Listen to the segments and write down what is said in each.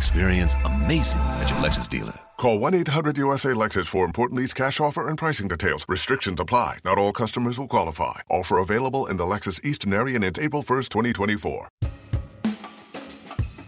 Experience amazing at your Lexus dealer. Call 1-800-USA-LEXUS for important lease cash offer and pricing details. Restrictions apply. Not all customers will qualify. Offer available in the Lexus Eastern area and it's April 1st, 2024.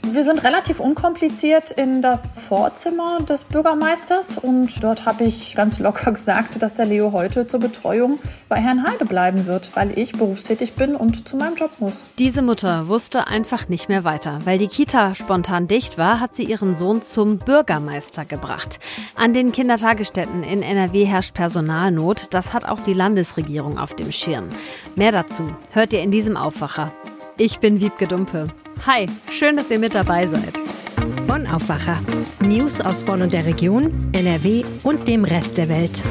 Wir sind relativ unkompliziert in das Vorzimmer des Bürgermeisters und dort habe ich ganz locker gesagt, dass der Leo heute zur Betreuung bei Herrn Heide bleiben wird, weil ich berufstätig bin und zu meinem Job muss. Diese Mutter wusste einfach nicht mehr weiter. Weil die Kita spontan dicht war, hat sie ihren Sohn zum Bürgermeister gebracht. An den Kindertagesstätten in NRW herrscht Personalnot. Das hat auch die Landesregierung auf dem Schirm. Mehr dazu hört ihr in diesem Aufwacher. Ich bin Wiebke Dumpe. Hi, schön, dass ihr mit dabei seid. Bonn Aufwacher. News aus Bonn und der Region, NRW und dem Rest der Welt.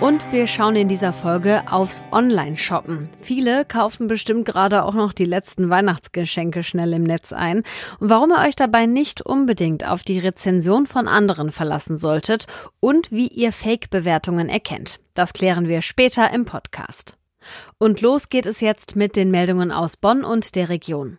Und wir schauen in dieser Folge aufs Online-Shoppen. Viele kaufen bestimmt gerade auch noch die letzten Weihnachtsgeschenke schnell im Netz ein. Und warum ihr euch dabei nicht unbedingt auf die Rezension von anderen verlassen solltet und wie ihr Fake-Bewertungen erkennt. Das klären wir später im Podcast. Und los geht es jetzt mit den Meldungen aus Bonn und der Region.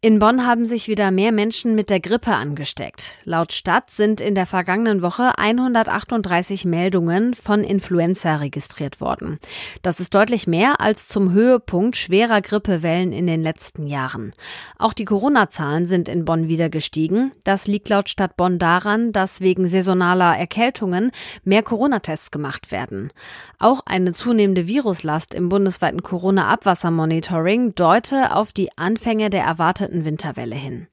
In Bonn haben sich wieder mehr Menschen mit der Grippe angesteckt. Laut Stadt sind in der vergangenen Woche 138 Meldungen von Influenza registriert worden. Das ist deutlich mehr als zum Höhepunkt schwerer Grippewellen in den letzten Jahren. Auch die Corona-Zahlen sind in Bonn wieder gestiegen. Das liegt laut Stadt Bonn daran, dass wegen saisonaler Erkältungen mehr Corona-Tests gemacht werden. Auch eine zunehmende Viruslast im bundesweiten Corona-Abwassermonitoring deute auf die Anfänge der erwarteten erwarteten Winterwelle hin.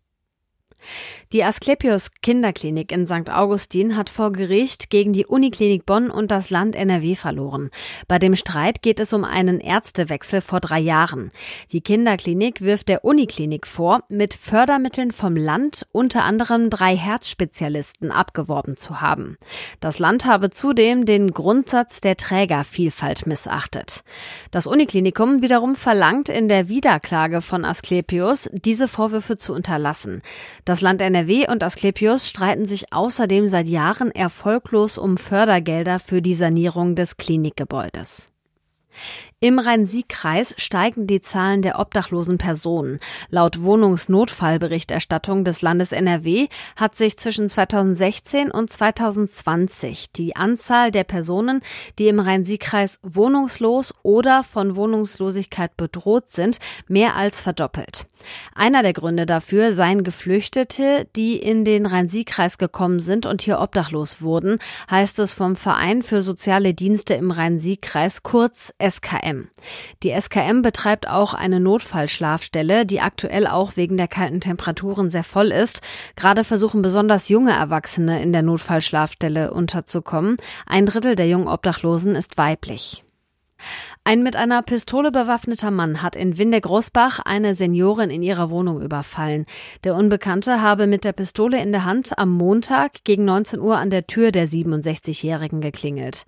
Die Asklepios Kinderklinik in St. Augustin hat vor Gericht gegen die Uniklinik Bonn und das Land NRW verloren. Bei dem Streit geht es um einen Ärztewechsel vor drei Jahren. Die Kinderklinik wirft der Uniklinik vor, mit Fördermitteln vom Land unter anderem drei Herzspezialisten abgeworben zu haben. Das Land habe zudem den Grundsatz der Trägervielfalt missachtet. Das Uniklinikum wiederum verlangt in der Wiederklage von Asklepios, diese Vorwürfe zu unterlassen. Das Land NRW und Asklepios streiten sich außerdem seit Jahren erfolglos um Fördergelder für die Sanierung des Klinikgebäudes. Im Rhein-Sieg-Kreis steigen die Zahlen der obdachlosen Personen. Laut Wohnungsnotfallberichterstattung des Landes NRW hat sich zwischen 2016 und 2020 die Anzahl der Personen, die im Rhein-Sieg-Kreis wohnungslos oder von Wohnungslosigkeit bedroht sind, mehr als verdoppelt. Einer der Gründe dafür seien Geflüchtete, die in den Rhein-Sieg-Kreis gekommen sind und hier obdachlos wurden, heißt es vom Verein für soziale Dienste im Rhein-Sieg-Kreis, kurz SKM. Die SKM betreibt auch eine Notfallschlafstelle, die aktuell auch wegen der kalten Temperaturen sehr voll ist. Gerade versuchen besonders junge Erwachsene in der Notfallschlafstelle unterzukommen. Ein Drittel der jungen Obdachlosen ist weiblich. Ein mit einer Pistole bewaffneter Mann hat in Windegroßbach eine Seniorin in ihrer Wohnung überfallen. Der Unbekannte habe mit der Pistole in der Hand am Montag gegen 19 Uhr an der Tür der 67-Jährigen geklingelt.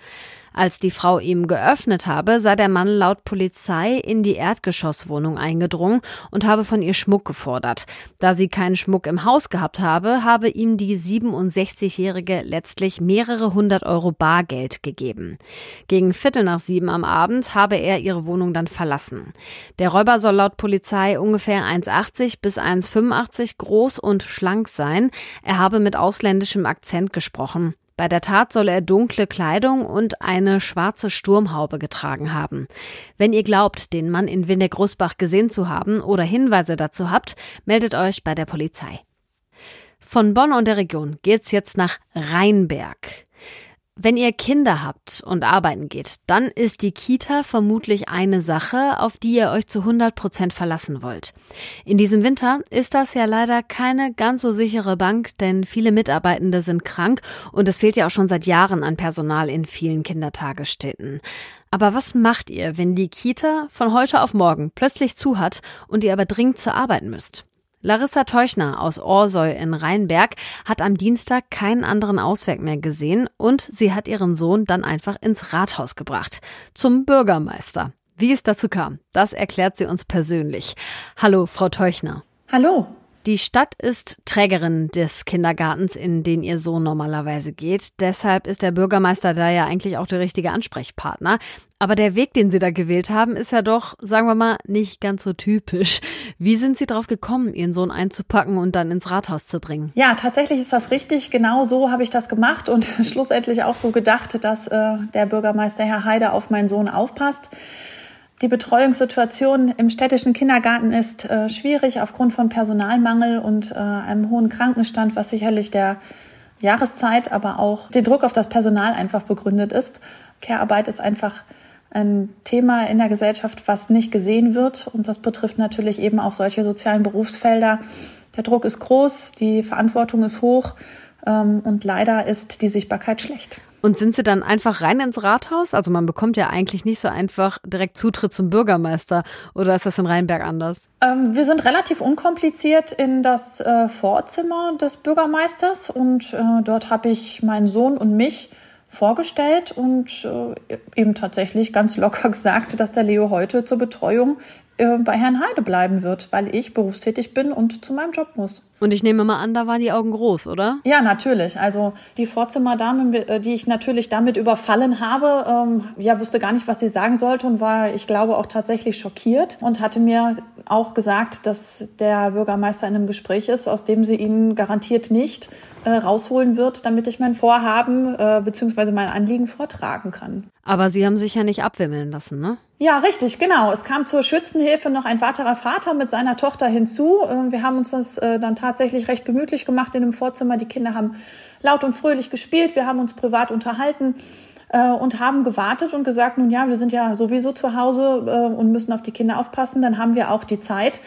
Als die Frau ihm geöffnet habe, sei der Mann laut Polizei in die Erdgeschosswohnung eingedrungen und habe von ihr Schmuck gefordert. Da sie keinen Schmuck im Haus gehabt habe, habe ihm die 67-Jährige letztlich mehrere hundert Euro Bargeld gegeben. Gegen Viertel nach sieben am Abend habe er ihre Wohnung dann verlassen. Der Räuber soll laut Polizei ungefähr 1,80 bis 1,85 groß und schlank sein. Er habe mit ausländischem Akzent gesprochen. Bei der Tat soll er dunkle Kleidung und eine schwarze Sturmhaube getragen haben. Wenn ihr glaubt, den Mann in Windeck-Rusbach gesehen zu haben oder Hinweise dazu habt, meldet euch bei der Polizei. Von Bonn und der Region geht's jetzt nach Rheinberg. Wenn ihr Kinder habt und arbeiten geht, dann ist die Kita vermutlich eine Sache, auf die ihr euch zu 100 Prozent verlassen wollt. In diesem Winter ist das ja leider keine ganz so sichere Bank, denn viele Mitarbeitende sind krank und es fehlt ja auch schon seit Jahren an Personal in vielen Kindertagesstätten. Aber was macht ihr, wenn die Kita von heute auf morgen plötzlich zu hat und ihr aber dringend zur Arbeit müsst? Larissa Teuchner aus Orsoy in Rheinberg hat am Dienstag keinen anderen Ausweg mehr gesehen und sie hat ihren Sohn dann einfach ins Rathaus gebracht, zum Bürgermeister. Wie es dazu kam, das erklärt sie uns persönlich. Hallo, Frau Teuchner. Hallo. Die Stadt ist Trägerin des Kindergartens, in den ihr Sohn normalerweise geht. Deshalb ist der Bürgermeister da ja eigentlich auch der richtige Ansprechpartner. Aber der Weg, den Sie da gewählt haben, ist ja doch, sagen wir mal, nicht ganz so typisch. Wie sind Sie darauf gekommen, Ihren Sohn einzupacken und dann ins Rathaus zu bringen? Ja, tatsächlich ist das richtig. Genau so habe ich das gemacht und schlussendlich auch so gedacht, dass äh, der Bürgermeister Herr Heider auf meinen Sohn aufpasst. Die Betreuungssituation im städtischen Kindergarten ist äh, schwierig aufgrund von Personalmangel und äh, einem hohen Krankenstand, was sicherlich der Jahreszeit, aber auch den Druck auf das Personal einfach begründet ist. Care-Arbeit ist einfach ein Thema in der Gesellschaft, was nicht gesehen wird. Und das betrifft natürlich eben auch solche sozialen Berufsfelder. Der Druck ist groß, die Verantwortung ist hoch ähm, und leider ist die Sichtbarkeit schlecht. Und sind Sie dann einfach rein ins Rathaus? Also man bekommt ja eigentlich nicht so einfach direkt Zutritt zum Bürgermeister. Oder ist das in Rheinberg anders? Ähm, wir sind relativ unkompliziert in das äh, Vorzimmer des Bürgermeisters und äh, dort habe ich meinen Sohn und mich vorgestellt und äh, eben tatsächlich ganz locker gesagt, dass der Leo heute zur Betreuung äh, bei Herrn Heide bleiben wird, weil ich berufstätig bin und zu meinem Job muss. Und ich nehme mal an, da waren die Augen groß, oder? Ja, natürlich. Also die Vorzimmerdame, äh, die ich natürlich damit überfallen habe, ähm, ja, wusste gar nicht, was sie sagen sollte und war, ich glaube, auch tatsächlich schockiert und hatte mir auch gesagt, dass der Bürgermeister in einem Gespräch ist, aus dem sie ihn garantiert nicht äh, rausholen wird, damit ich mein Vorhaben äh, bzw. mein Anliegen vortragen kann. Aber Sie haben sich ja nicht abwimmeln lassen, ne? Ja, richtig, genau. Es kam zur Schützenhilfe noch ein weiterer Vater mit seiner Tochter hinzu. Äh, wir haben uns das äh, dann tatsächlich recht gemütlich gemacht in dem Vorzimmer. Die Kinder haben laut und fröhlich gespielt. Wir haben uns privat unterhalten äh, und haben gewartet und gesagt, nun ja, wir sind ja sowieso zu Hause und müssen auf die Kinder aufpassen. Dann haben wir auch die Zeit,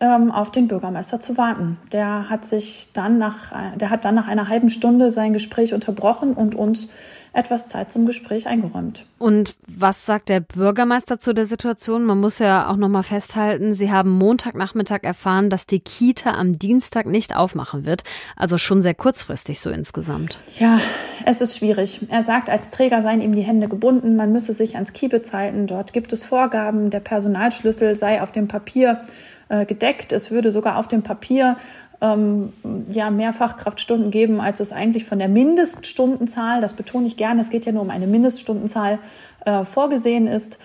ähm, auf den Bürgermeister zu warten. Der hat sich dann nach, der hat dann nach einer halben Stunde sein Gespräch unterbrochen und uns etwas Zeit zum Gespräch eingeräumt. Und was sagt der Bürgermeister zu der Situation? Man muss ja auch noch mal festhalten, Sie haben Montagnachmittag erfahren, dass die Kita am Dienstag nicht aufmachen wird, also schon sehr kurzfristig so insgesamt. Ja, es ist schwierig. Er sagt, als Träger seien ihm die Hände gebunden, man müsse sich ans Kiebitz halten. Dort gibt es Vorgaben, der Personalschlüssel sei auf dem Papier äh, gedeckt. Es würde sogar auf dem Papier ähm, ja, mehr Fachkraftstunden geben, als es eigentlich von der Mindeststundenzahl, das betone ich gerne, es geht ja nur um eine Mindeststundenzahl, äh, vorgesehen ist.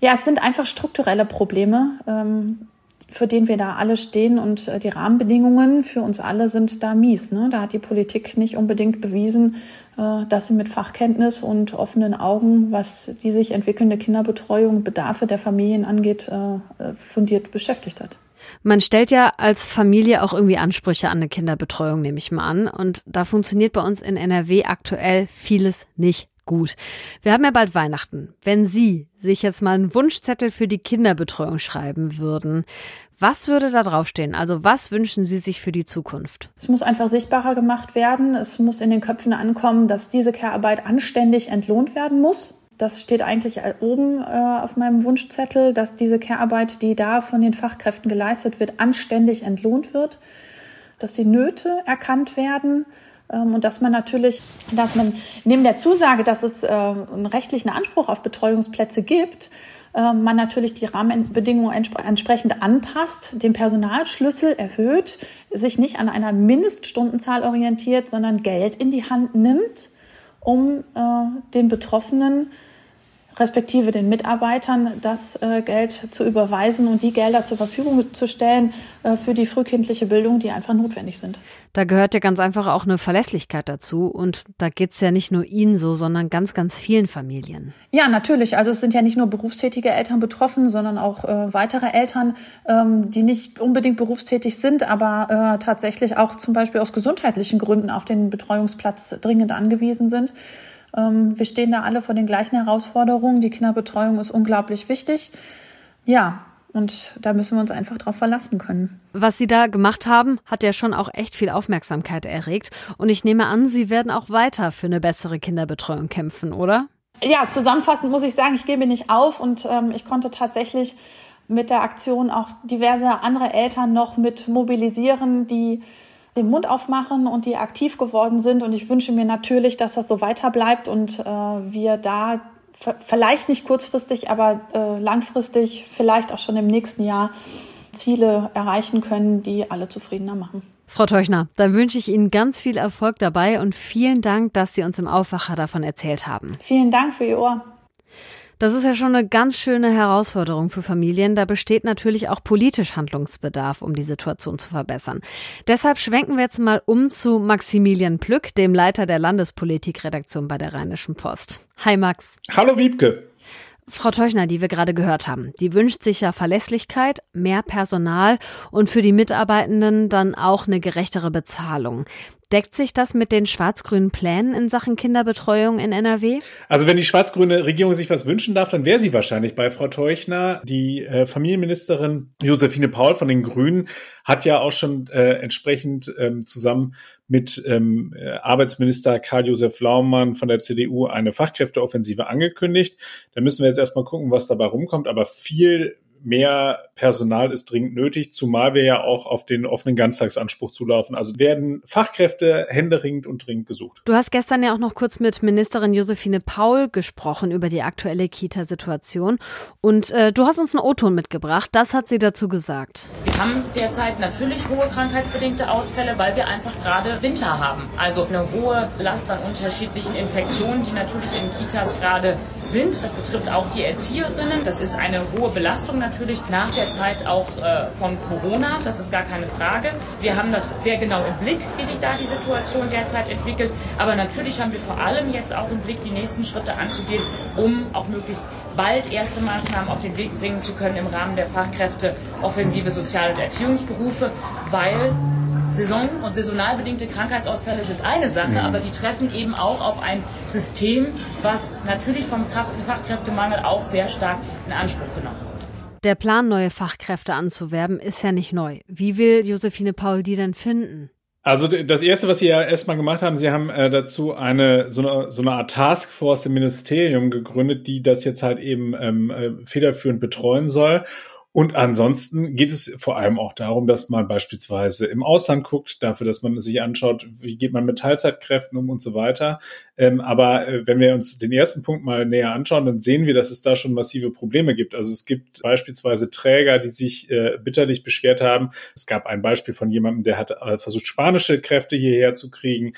Ja, es sind einfach strukturelle Probleme, ähm, für den wir da alle stehen und äh, die Rahmenbedingungen für uns alle sind da mies. Ne? Da hat die Politik nicht unbedingt bewiesen, äh, dass sie mit Fachkenntnis und offenen Augen, was die sich entwickelnde Kinderbetreuung, Bedarfe der Familien angeht, äh, äh, fundiert beschäftigt hat. Man stellt ja als Familie auch irgendwie Ansprüche an eine Kinderbetreuung, nehme ich mal an. Und da funktioniert bei uns in NRW aktuell vieles nicht gut. Wir haben ja bald Weihnachten. Wenn Sie sich jetzt mal einen Wunschzettel für die Kinderbetreuung schreiben würden, was würde da draufstehen? Also was wünschen Sie sich für die Zukunft? Es muss einfach sichtbarer gemacht werden. Es muss in den Köpfen ankommen, dass diese Care-Arbeit anständig entlohnt werden muss. Das steht eigentlich oben äh, auf meinem Wunschzettel, dass diese Care-Arbeit, die da von den Fachkräften geleistet wird, anständig entlohnt wird, dass die Nöte erkannt werden ähm, und dass man natürlich, dass man neben der Zusage, dass es äh, einen rechtlichen Anspruch auf Betreuungsplätze gibt, äh, man natürlich die Rahmenbedingungen entsprechend anpasst, den Personalschlüssel erhöht, sich nicht an einer Mindeststundenzahl orientiert, sondern Geld in die Hand nimmt, um äh, den Betroffenen respektive den Mitarbeitern das äh, Geld zu überweisen und die Gelder zur Verfügung zu stellen äh, für die frühkindliche Bildung, die einfach notwendig sind. Da gehört ja ganz einfach auch eine Verlässlichkeit dazu und da geht es ja nicht nur Ihnen so, sondern ganz, ganz vielen Familien. Ja, natürlich. Also es sind ja nicht nur berufstätige Eltern betroffen, sondern auch äh, weitere Eltern, ähm, die nicht unbedingt berufstätig sind, aber äh, tatsächlich auch zum Beispiel aus gesundheitlichen Gründen auf den Betreuungsplatz dringend angewiesen sind. Ähm, wir stehen da alle vor den gleichen Herausforderungen. Die Kinderbetreuung ist unglaublich wichtig. Ja, und da müssen wir uns einfach drauf verlassen können. Was Sie da gemacht haben, hat ja schon auch echt viel Aufmerksamkeit erregt. Und ich nehme an, Sie werden auch weiter für eine bessere Kinderbetreuung kämpfen, oder? Ja, zusammenfassend muss ich sagen, ich gebe nicht auf und ähm, ich konnte tatsächlich mit der Aktion auch diverse andere Eltern noch mit mobilisieren, die den Mund aufmachen und die aktiv geworden sind. Und ich wünsche mir natürlich, dass das so weiter bleibt und äh, wir da vielleicht nicht kurzfristig, aber äh, langfristig, vielleicht auch schon im nächsten Jahr Ziele erreichen können, die alle zufriedener machen. Frau Teuchner, dann wünsche ich Ihnen ganz viel Erfolg dabei und vielen Dank, dass Sie uns im Aufwacher davon erzählt haben. Vielen Dank für Ihr Ohr. Das ist ja schon eine ganz schöne Herausforderung für Familien. Da besteht natürlich auch politisch Handlungsbedarf, um die Situation zu verbessern. Deshalb schwenken wir jetzt mal um zu Maximilian Plück, dem Leiter der Landespolitikredaktion bei der Rheinischen Post. Hi Max. Hallo Wiebke. Frau Teuchner, die wir gerade gehört haben, die wünscht sich ja Verlässlichkeit, mehr Personal und für die Mitarbeitenden dann auch eine gerechtere Bezahlung. Deckt sich das mit den schwarz-grünen Plänen in Sachen Kinderbetreuung in NRW? Also wenn die schwarz-grüne Regierung sich was wünschen darf, dann wäre sie wahrscheinlich bei Frau Teuchner. Die äh, Familienministerin Josephine Paul von den Grünen hat ja auch schon äh, entsprechend ähm, zusammen mit ähm, äh, Arbeitsminister Karl-Josef Laumann von der CDU eine Fachkräfteoffensive angekündigt. Da müssen wir jetzt erstmal gucken, was dabei rumkommt. Aber viel mehr Personal ist dringend nötig, zumal wir ja auch auf den offenen Ganztagsanspruch zulaufen. Also werden Fachkräfte händeringend und dringend gesucht. Du hast gestern ja auch noch kurz mit Ministerin Josephine Paul gesprochen über die aktuelle Kita-Situation und äh, du hast uns einen O-Ton mitgebracht. Das hat sie dazu gesagt. Wir haben derzeit natürlich hohe krankheitsbedingte Ausfälle, weil wir einfach gerade Winter haben. Also eine hohe Last an unterschiedlichen Infektionen, die natürlich in Kitas gerade sind. Das betrifft auch die Erzieherinnen. Das ist eine hohe Belastung natürlich nach der Zeit auch äh, von Corona. Das ist gar keine Frage. Wir haben das sehr genau im Blick, wie sich da die Situation derzeit entwickelt. Aber natürlich haben wir vor allem jetzt auch im Blick, die nächsten Schritte anzugehen, um auch möglichst bald erste Maßnahmen auf den Weg bringen zu können im Rahmen der Fachkräfte Offensive Sozial- und Erziehungsberufe, weil Saison- und saisonal bedingte Krankheitsausfälle sind eine Sache, mhm. aber die treffen eben auch auf ein System, was natürlich vom Fachkräftemangel auch sehr stark in Anspruch genommen wird. Der Plan, neue Fachkräfte anzuwerben, ist ja nicht neu. Wie will Josephine Paul die denn finden? Also das erste, was Sie ja erstmal gemacht haben, Sie haben äh, dazu eine so, eine so eine Art Taskforce im Ministerium gegründet, die das jetzt halt eben ähm, äh, federführend betreuen soll. Und ansonsten geht es vor allem auch darum, dass man beispielsweise im Ausland guckt, dafür, dass man sich anschaut, wie geht man mit Teilzeitkräften um und so weiter. Ähm, aber äh, wenn wir uns den ersten Punkt mal näher anschauen, dann sehen wir, dass es da schon massive Probleme gibt. Also es gibt beispielsweise Träger, die sich äh, bitterlich beschwert haben. Es gab ein Beispiel von jemandem, der hat äh, versucht, spanische Kräfte hierher zu kriegen.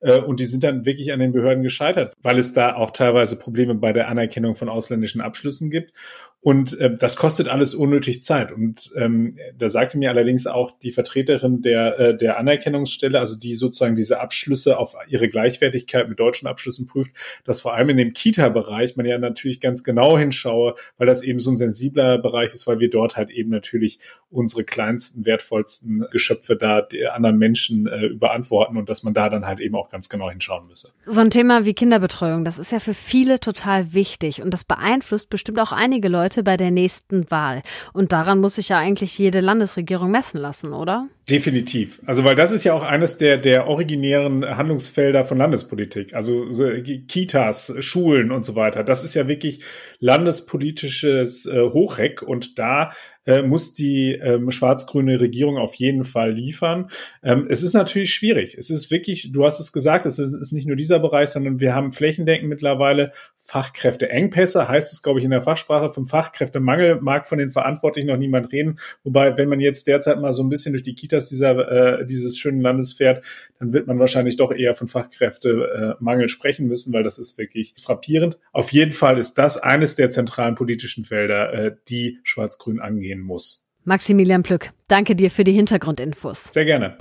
Äh, und die sind dann wirklich an den Behörden gescheitert, weil es da auch teilweise Probleme bei der Anerkennung von ausländischen Abschlüssen gibt. Und äh, das kostet alles unnötig Zeit. Und ähm, da sagte mir allerdings auch die Vertreterin der, äh, der Anerkennungsstelle, also die sozusagen diese Abschlüsse auf ihre Gleichwertigkeit mit deutschen Abschlüssen prüft, dass vor allem in dem Kita-Bereich man ja natürlich ganz genau hinschaue, weil das eben so ein sensibler Bereich ist, weil wir dort halt eben natürlich unsere kleinsten, wertvollsten Geschöpfe da anderen Menschen äh, überantworten und dass man da dann halt eben auch ganz genau hinschauen müsse. So ein Thema wie Kinderbetreuung, das ist ja für viele total wichtig und das beeinflusst bestimmt auch einige Leute Leute bei der nächsten Wahl. Und daran muss sich ja eigentlich jede Landesregierung messen lassen, oder? Definitiv. Also, weil das ist ja auch eines der, der originären Handlungsfelder von Landespolitik. Also so Kitas, Schulen und so weiter. Das ist ja wirklich landespolitisches äh, Hochreck und da äh, muss die ähm, schwarz-grüne Regierung auf jeden Fall liefern. Ähm, es ist natürlich schwierig. Es ist wirklich, du hast es gesagt, es ist, ist nicht nur dieser Bereich, sondern wir haben flächendeckend mittlerweile Fachkräfteengpässe, heißt es, glaube ich, in der Fachsprache. Vom Fachkräftemangel mag von den Verantwortlichen noch niemand reden. Wobei, wenn man jetzt derzeit mal so ein bisschen durch die Kitas dieser, äh, dieses schönen Landes fährt, dann wird man wahrscheinlich doch eher von Fachkräftemangel sprechen müssen, weil das ist wirklich frappierend. Auf jeden Fall ist das eines der zentralen politischen Felder, äh, die Schwarz-Grün angehen muss. Maximilian Plück, danke dir für die Hintergrundinfos. Sehr gerne.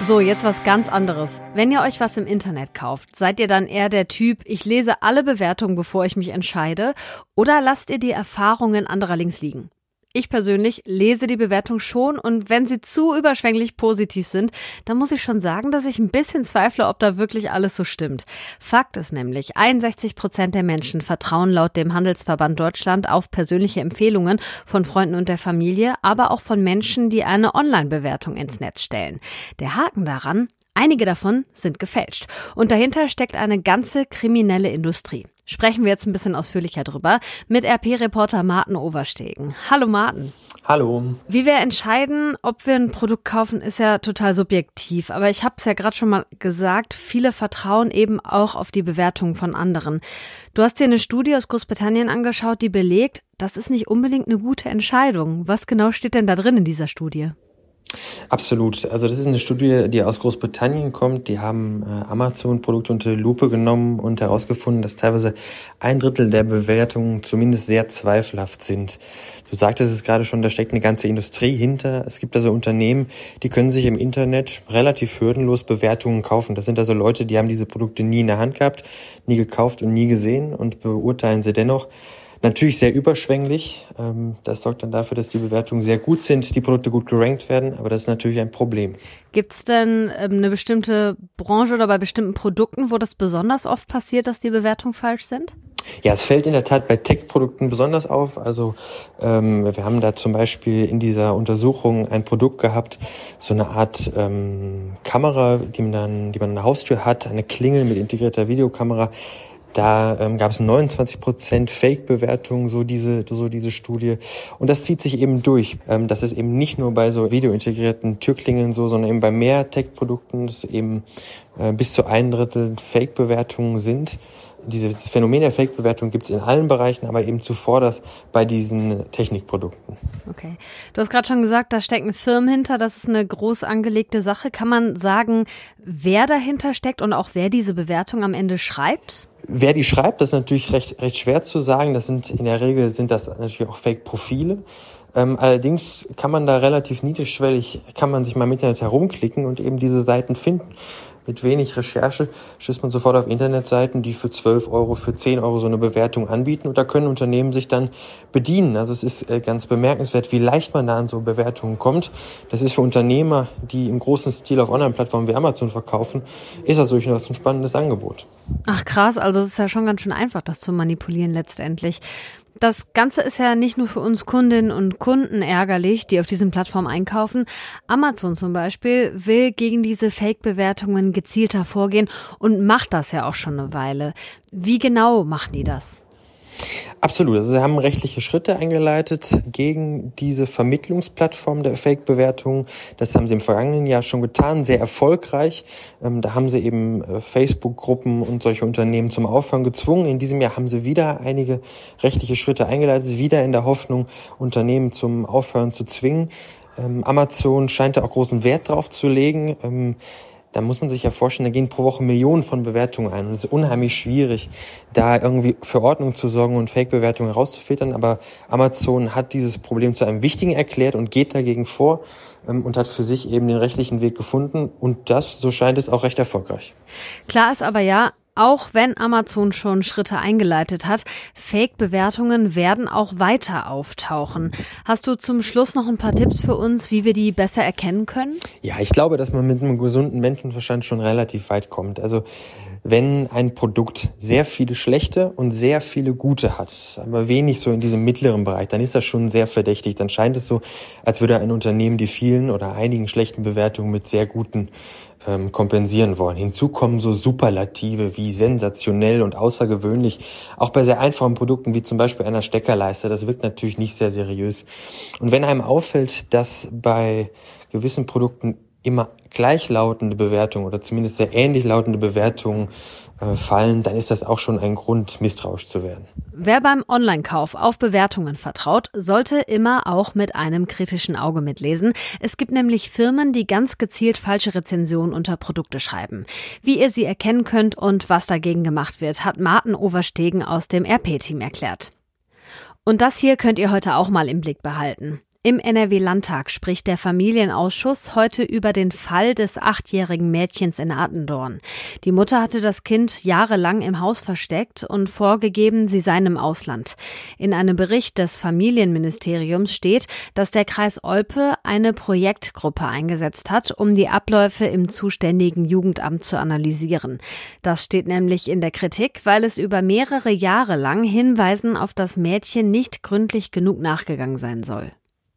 So, jetzt was ganz anderes. Wenn ihr euch was im Internet kauft, seid ihr dann eher der Typ, ich lese alle Bewertungen, bevor ich mich entscheide, oder lasst ihr die Erfahrungen anderer links liegen? Ich persönlich lese die Bewertung schon und wenn sie zu überschwänglich positiv sind, dann muss ich schon sagen, dass ich ein bisschen zweifle, ob da wirklich alles so stimmt. Fakt ist nämlich, 61 Prozent der Menschen vertrauen laut dem Handelsverband Deutschland auf persönliche Empfehlungen von Freunden und der Familie, aber auch von Menschen, die eine Online-Bewertung ins Netz stellen. Der Haken daran, Einige davon sind gefälscht. Und dahinter steckt eine ganze kriminelle Industrie. Sprechen wir jetzt ein bisschen ausführlicher drüber mit RP-Reporter Martin Overstegen. Hallo Martin. Hallo. Wie wir entscheiden, ob wir ein Produkt kaufen, ist ja total subjektiv. Aber ich habe es ja gerade schon mal gesagt, viele vertrauen eben auch auf die Bewertungen von anderen. Du hast dir eine Studie aus Großbritannien angeschaut, die belegt, das ist nicht unbedingt eine gute Entscheidung. Was genau steht denn da drin in dieser Studie? Absolut. Also das ist eine Studie, die aus Großbritannien kommt. Die haben äh, Amazon-Produkte unter die Lupe genommen und herausgefunden, dass teilweise ein Drittel der Bewertungen zumindest sehr zweifelhaft sind. Du sagtest es gerade schon, da steckt eine ganze Industrie hinter. Es gibt also Unternehmen, die können sich im Internet relativ hürdenlos Bewertungen kaufen. Das sind also Leute, die haben diese Produkte nie in der Hand gehabt, nie gekauft und nie gesehen und beurteilen sie dennoch Natürlich sehr überschwänglich. Ähm, das sorgt dann dafür, dass die Bewertungen sehr gut sind, die Produkte gut gerankt werden, aber das ist natürlich ein Problem. Gibt es denn ähm, eine bestimmte Branche oder bei bestimmten Produkten, wo das besonders oft passiert, dass die Bewertungen falsch sind? Ja, es fällt in der Tat bei Tech-Produkten besonders auf. Also ähm, wir haben da zum Beispiel in dieser Untersuchung ein Produkt gehabt, so eine Art ähm, Kamera, die man dann, die man an der Haustür hat, eine Klingel mit integrierter Videokamera. Da ähm, gab es 29 Prozent Fake-Bewertungen, so diese, so diese Studie. Und das zieht sich eben durch. Ähm, das ist eben nicht nur bei so videointegrierten Türklingeln so, sondern eben bei mehr Tech-Produkten, dass eben äh, bis zu ein Drittel Fake-Bewertungen sind. Dieses Phänomen der Fake-Bewertung gibt es in allen Bereichen, aber eben zuvor das bei diesen Technikprodukten. Okay. Du hast gerade schon gesagt, da stecken Firmen hinter, das ist eine groß angelegte Sache. Kann man sagen, wer dahinter steckt und auch wer diese Bewertung am Ende schreibt? Wer die schreibt, das ist natürlich recht, recht schwer zu sagen. Das sind in der Regel sind das natürlich auch Fake-Profile. Ähm, allerdings kann man da relativ niedrigschwellig, kann man sich mal im Internet herumklicken und eben diese Seiten finden mit wenig Recherche stößt man sofort auf Internetseiten, die für 12 Euro, für 10 Euro so eine Bewertung anbieten und da können Unternehmen sich dann bedienen. Also es ist äh, ganz bemerkenswert, wie leicht man da an so Bewertungen kommt. Das ist für Unternehmer, die im großen Stil auf Online-Plattformen wie Amazon verkaufen, ist das durchaus ein spannendes Angebot. Ach krass, also es ist ja schon ganz schön einfach, das zu manipulieren letztendlich. Das Ganze ist ja nicht nur für uns Kundinnen und Kunden ärgerlich, die auf diesen Plattformen einkaufen. Amazon zum Beispiel will gegen diese Fake-Bewertungen gezielter vorgehen und macht das ja auch schon eine Weile. Wie genau machen die das? Absolut. Also sie haben rechtliche Schritte eingeleitet gegen diese Vermittlungsplattform der Fake-Bewertungen. Das haben sie im vergangenen Jahr schon getan, sehr erfolgreich. Ähm, da haben sie eben äh, Facebook-Gruppen und solche Unternehmen zum Aufhören gezwungen. In diesem Jahr haben sie wieder einige rechtliche Schritte eingeleitet, wieder in der Hoffnung, Unternehmen zum Aufhören zu zwingen. Ähm, Amazon scheint da auch großen Wert drauf zu legen. Ähm, da muss man sich ja vorstellen, da gehen pro Woche Millionen von Bewertungen ein. Und es ist unheimlich schwierig, da irgendwie für Ordnung zu sorgen und Fake-Bewertungen herauszufiltern. Aber Amazon hat dieses Problem zu einem wichtigen erklärt und geht dagegen vor ähm, und hat für sich eben den rechtlichen Weg gefunden. Und das, so scheint es, auch recht erfolgreich. Klar ist aber ja, auch wenn Amazon schon Schritte eingeleitet hat, Fake-Bewertungen werden auch weiter auftauchen. Hast du zum Schluss noch ein paar Tipps für uns, wie wir die besser erkennen können? Ja, ich glaube, dass man mit einem gesunden Menschenverstand schon relativ weit kommt. Also wenn ein Produkt sehr viele schlechte und sehr viele gute hat, aber wenig so in diesem mittleren Bereich, dann ist das schon sehr verdächtig. Dann scheint es so, als würde ein Unternehmen die vielen oder einigen schlechten Bewertungen mit sehr guten kompensieren wollen. Hinzu kommen so Superlative wie sensationell und außergewöhnlich. Auch bei sehr einfachen Produkten wie zum Beispiel einer Steckerleiste. Das wirkt natürlich nicht sehr seriös. Und wenn einem auffällt, dass bei gewissen Produkten immer gleichlautende Bewertungen oder zumindest sehr ähnlich lautende Bewertungen äh, fallen, dann ist das auch schon ein Grund, misstrauisch zu werden. Wer beim Online-Kauf auf Bewertungen vertraut, sollte immer auch mit einem kritischen Auge mitlesen. Es gibt nämlich Firmen, die ganz gezielt falsche Rezensionen unter Produkte schreiben. Wie ihr sie erkennen könnt und was dagegen gemacht wird, hat Martin Overstegen aus dem RP-Team erklärt. Und das hier könnt ihr heute auch mal im Blick behalten. Im NRW-Landtag spricht der Familienausschuss heute über den Fall des achtjährigen Mädchens in Attendorn. Die Mutter hatte das Kind jahrelang im Haus versteckt und vorgegeben, sie sei im Ausland. In einem Bericht des Familienministeriums steht, dass der Kreis Olpe eine Projektgruppe eingesetzt hat, um die Abläufe im zuständigen Jugendamt zu analysieren. Das steht nämlich in der Kritik, weil es über mehrere Jahre lang Hinweisen auf das Mädchen nicht gründlich genug nachgegangen sein soll.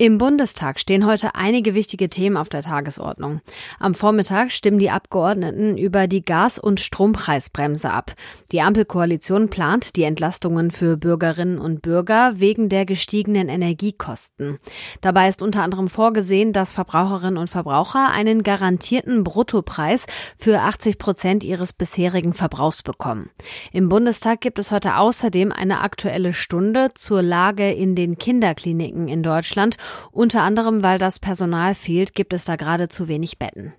Im Bundestag stehen heute einige wichtige Themen auf der Tagesordnung. Am Vormittag stimmen die Abgeordneten über die Gas- und Strompreisbremse ab. Die Ampelkoalition plant die Entlastungen für Bürgerinnen und Bürger wegen der gestiegenen Energiekosten. Dabei ist unter anderem vorgesehen, dass Verbraucherinnen und Verbraucher einen garantierten Bruttopreis für 80 Prozent ihres bisherigen Verbrauchs bekommen. Im Bundestag gibt es heute außerdem eine aktuelle Stunde zur Lage in den Kinderkliniken in Deutschland unter anderem, weil das Personal fehlt, gibt es da gerade zu wenig Betten.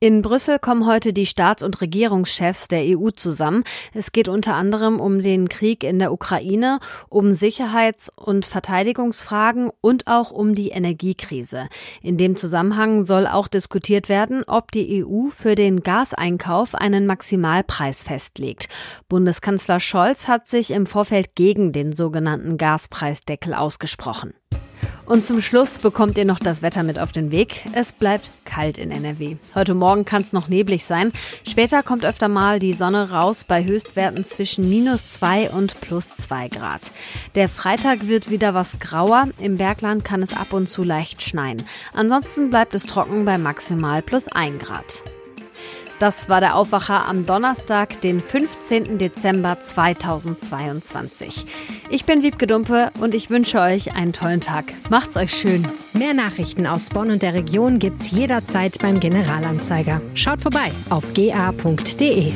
In Brüssel kommen heute die Staats- und Regierungschefs der EU zusammen. Es geht unter anderem um den Krieg in der Ukraine, um Sicherheits- und Verteidigungsfragen und auch um die Energiekrise. In dem Zusammenhang soll auch diskutiert werden, ob die EU für den Gaseinkauf einen Maximalpreis festlegt. Bundeskanzler Scholz hat sich im Vorfeld gegen den sogenannten Gaspreisdeckel ausgesprochen. Und zum Schluss bekommt ihr noch das Wetter mit auf den Weg. Es bleibt kalt in NRW. Heute Morgen kann es noch neblig sein. Später kommt öfter mal die Sonne raus bei Höchstwerten zwischen minus zwei und plus zwei Grad. Der Freitag wird wieder was grauer. Im Bergland kann es ab und zu leicht schneien. Ansonsten bleibt es trocken bei maximal plus ein Grad. Das war der Aufwacher am Donnerstag, den 15. Dezember 2022. Ich bin Wiebke Dumpe und ich wünsche euch einen tollen Tag. Macht's euch schön. Mehr Nachrichten aus Bonn und der Region gibt's jederzeit beim Generalanzeiger. Schaut vorbei auf ga.de.